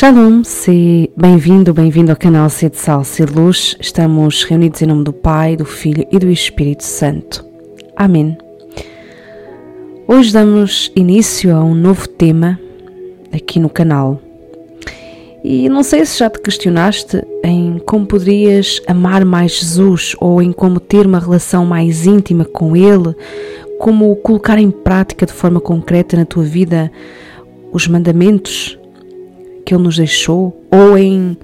Shalom, se bem-vindo, bem-vindo ao canal C de Sal, C de Luz. Estamos reunidos em nome do Pai, do Filho e do Espírito Santo. Amém. Hoje damos início a um novo tema aqui no canal. E não sei se já te questionaste em como poderias amar mais Jesus ou em como ter uma relação mais íntima com Ele, como colocar em prática de forma concreta na tua vida os mandamentos que Ele nos deixou ou em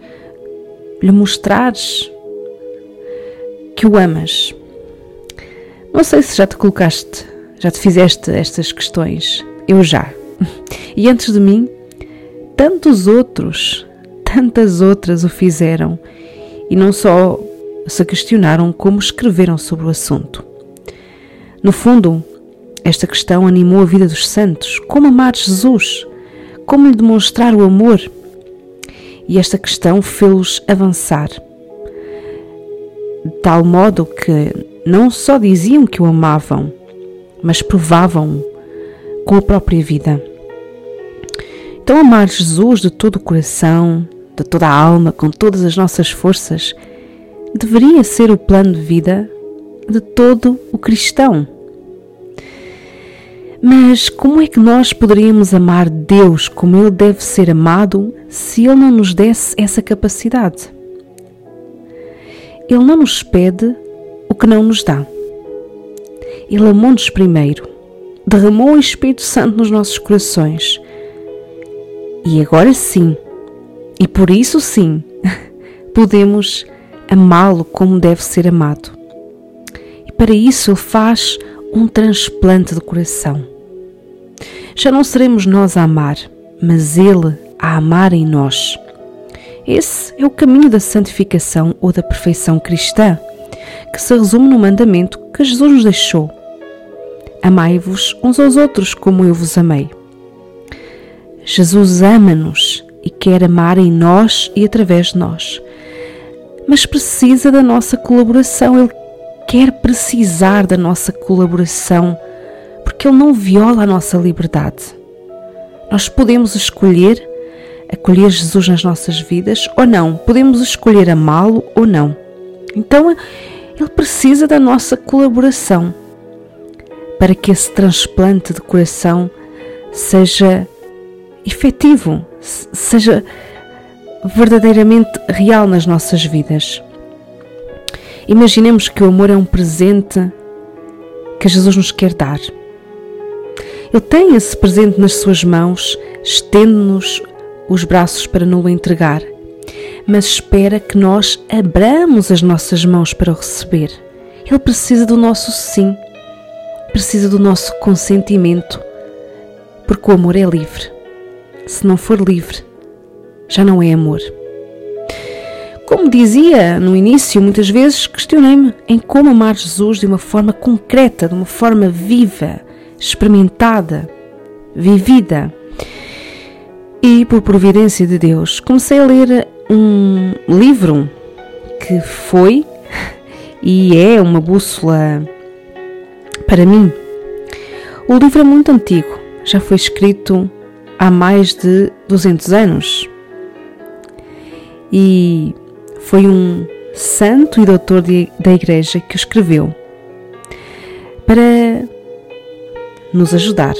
lhe mostrares que o amas. Não sei se já te colocaste, já te fizeste estas questões. Eu já. E antes de mim, tantos outros, tantas outras o fizeram e não só se questionaram, como escreveram sobre o assunto. No fundo, esta questão animou a vida dos santos. Como amar Jesus? Como lhe demonstrar o amor? E esta questão fez-los avançar, de tal modo que não só diziam que o amavam, mas provavam com a própria vida. Então, amar Jesus de todo o coração, de toda a alma, com todas as nossas forças, deveria ser o plano de vida de todo o cristão. Mas como é que nós poderíamos amar Deus como Ele deve ser amado se Ele não nos desse essa capacidade? Ele não nos pede o que não nos dá. Ele amou-nos primeiro, derramou o Espírito Santo nos nossos corações. E agora sim, e por isso sim, podemos amá-lo como deve ser amado. E para isso Ele faz um transplante de coração já não seremos nós a amar, mas Ele a amar em nós. Esse é o caminho da santificação ou da perfeição cristã, que se resume no mandamento que Jesus nos deixou: Amai-vos uns aos outros como eu vos amei. Jesus ama-nos e quer amar em nós e através de nós, mas precisa da nossa colaboração, Ele quer precisar da nossa colaboração porque Ele não viola a nossa liberdade. Nós podemos escolher acolher Jesus nas nossas vidas ou não, podemos escolher amá-lo ou não. Então, Ele precisa da nossa colaboração para que esse transplante de coração seja efetivo, seja verdadeiramente real nas nossas vidas. Imaginemos que o amor é um presente que Jesus nos quer dar. Ele tem esse presente nas suas mãos, estende-nos os braços para nos entregar, mas espera que nós abramos as nossas mãos para o receber. Ele precisa do nosso sim, precisa do nosso consentimento, porque o amor é livre. Se não for livre, já não é amor. Como dizia no início, muitas vezes questionei-me em como amar Jesus de uma forma concreta, de uma forma viva experimentada, vivida. E por providência de Deus, comecei a ler um livro que foi e é uma bússola para mim. O livro é muito antigo, já foi escrito há mais de 200 anos. E foi um santo e doutor de, da Igreja que o escreveu para nos ajudar.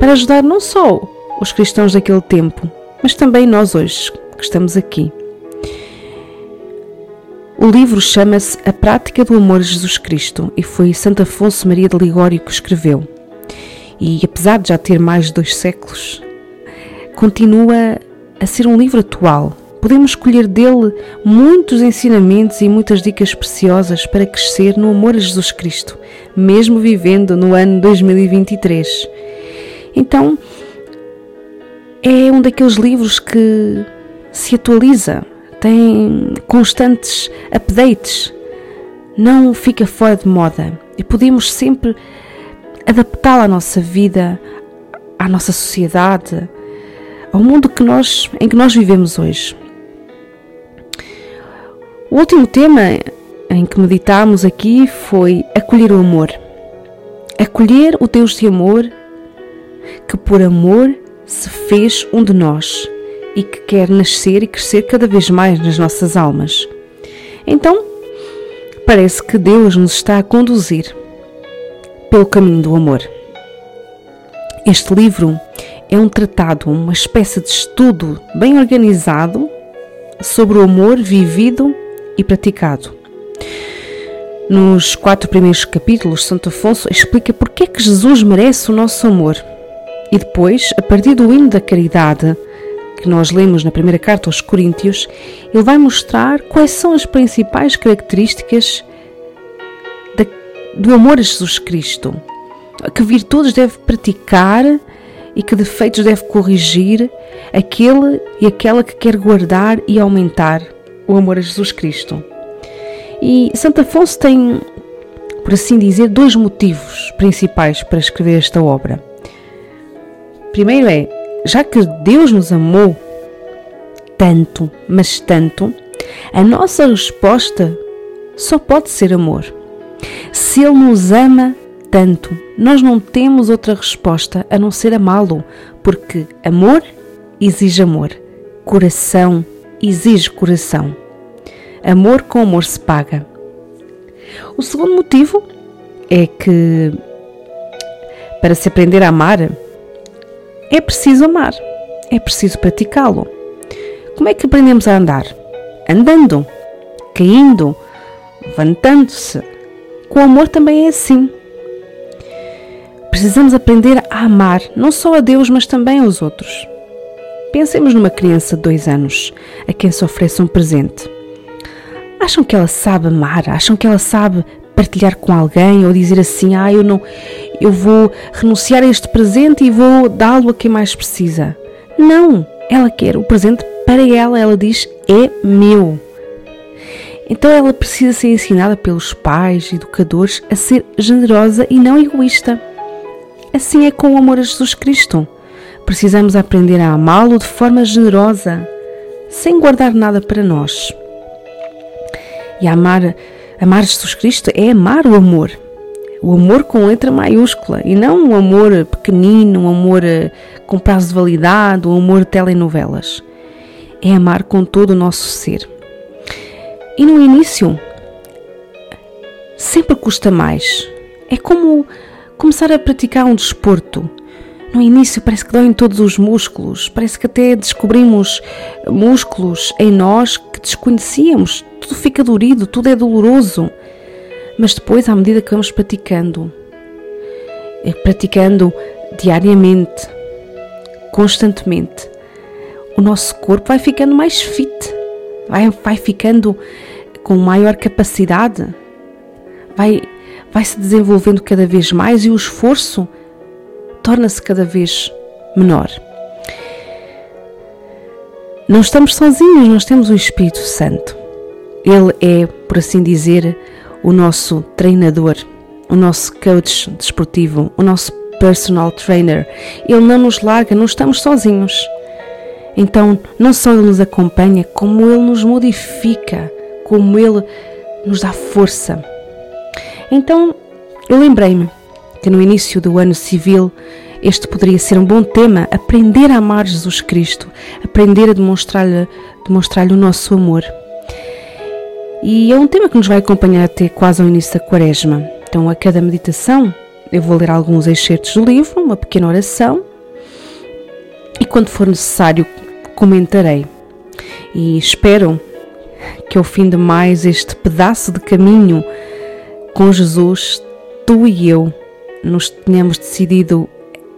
Para ajudar não só os cristãos daquele tempo, mas também nós hoje que estamos aqui. O livro chama-se A Prática do Amor a Jesus Cristo e foi Santo Afonso Maria de Ligório que escreveu. E apesar de já ter mais de dois séculos, continua a ser um livro atual Podemos escolher dele muitos ensinamentos e muitas dicas preciosas para crescer no amor a Jesus Cristo, mesmo vivendo no ano 2023. Então, é um daqueles livros que se atualiza, tem constantes updates, não fica fora de moda e podemos sempre adaptá-lo à nossa vida, à nossa sociedade, ao mundo que nós, em que nós vivemos hoje. O último tema em que meditámos aqui foi acolher o amor. Acolher o Deus de amor que por amor se fez um de nós e que quer nascer e crescer cada vez mais nas nossas almas. Então, parece que Deus nos está a conduzir pelo caminho do amor. Este livro é um tratado, uma espécie de estudo bem organizado sobre o amor vivido e praticado. Nos quatro primeiros capítulos, Santo Afonso explica porque é que Jesus merece o nosso amor. E depois, a partir do hino da caridade, que nós lemos na primeira carta aos Coríntios, ele vai mostrar quais são as principais características do amor a Jesus Cristo, que virtudes deve praticar e que defeitos deve corrigir aquele e aquela que quer guardar e aumentar o amor a Jesus Cristo. E Santo Afonso tem, por assim dizer, dois motivos principais para escrever esta obra. Primeiro é, já que Deus nos amou tanto, mas tanto, a nossa resposta só pode ser amor. Se Ele nos ama tanto, nós não temos outra resposta a não ser amá-lo, porque amor exige amor, coração exige coração. Amor com amor se paga. O segundo motivo é que para se aprender a amar é preciso amar, é preciso praticá-lo. Como é que aprendemos a andar? Andando, caindo, levantando-se. Com amor também é assim. Precisamos aprender a amar não só a Deus, mas também aos outros. Pensemos numa criança de dois anos a quem se oferece um presente. Acham que ela sabe amar? Acham que ela sabe partilhar com alguém ou dizer assim: "Ah, eu não eu vou renunciar a este presente e vou dá-lo a quem mais precisa". Não, ela quer o presente para ela, ela diz: "É meu". Então ela precisa ser ensinada pelos pais, educadores, a ser generosa e não egoísta. Assim é com o amor a Jesus Cristo. Precisamos aprender a amá-lo de forma generosa, sem guardar nada para nós. E amar, amar Jesus Cristo é amar o amor. O amor com letra maiúscula e não um amor pequenino, um amor eh, com prazo de validade, um amor de telenovelas. É amar com todo o nosso ser. E no início, sempre custa mais. É como começar a praticar um desporto. No início parece que doem todos os músculos, parece que até descobrimos músculos em nós que desconhecíamos. Tudo fica dorido, tudo é doloroso. Mas depois, à medida que vamos praticando, é praticando diariamente, constantemente, o nosso corpo vai ficando mais fit, vai, vai ficando com maior capacidade, vai, vai se desenvolvendo cada vez mais e o esforço torna-se cada vez menor. Não estamos sozinhos, nós temos o Espírito Santo. Ele é, por assim dizer, o nosso treinador, o nosso coach desportivo, o nosso personal trainer. Ele não nos larga, não estamos sozinhos. Então, não só Ele nos acompanha, como Ele nos modifica, como Ele nos dá força. Então, eu lembrei-me que no início do ano civil este poderia ser um bom tema, aprender a amar Jesus Cristo, aprender a demonstrar-lhe demonstrar o nosso amor. E é um tema que nos vai acompanhar até quase ao início da quaresma. Então, a cada meditação, eu vou ler alguns excertos do livro, uma pequena oração, e quando for necessário, comentarei. E espero que ao fim de mais este pedaço de caminho com Jesus, tu e eu nos tenhamos decidido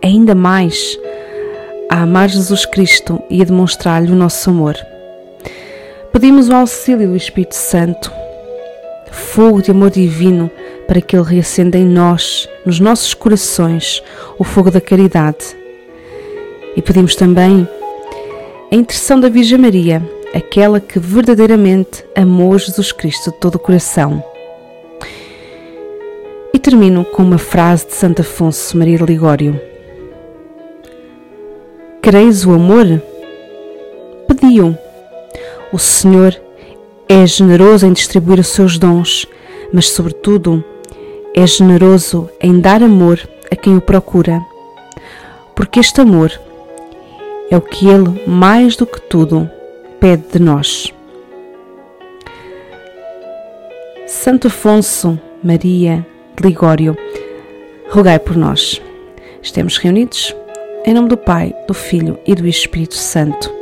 ainda mais a amar Jesus Cristo e a demonstrar-lhe o nosso amor. Pedimos o auxílio do Espírito Santo, fogo de amor divino, para que Ele reacenda em nós, nos nossos corações, o fogo da caridade. E pedimos também a intercessão da Virgem Maria, aquela que verdadeiramente amou Jesus Cristo de todo o coração. E termino com uma frase de Santo Afonso Maria Ligório. Quereis o amor? Pedi-o. O Senhor é generoso em distribuir os seus dons, mas, sobretudo, é generoso em dar amor a quem o procura. Porque este amor é o que Ele, mais do que tudo, pede de nós. Santo Afonso Maria Ligório, rogai por nós. Estamos reunidos em nome do Pai, do Filho e do Espírito Santo.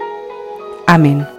Amém.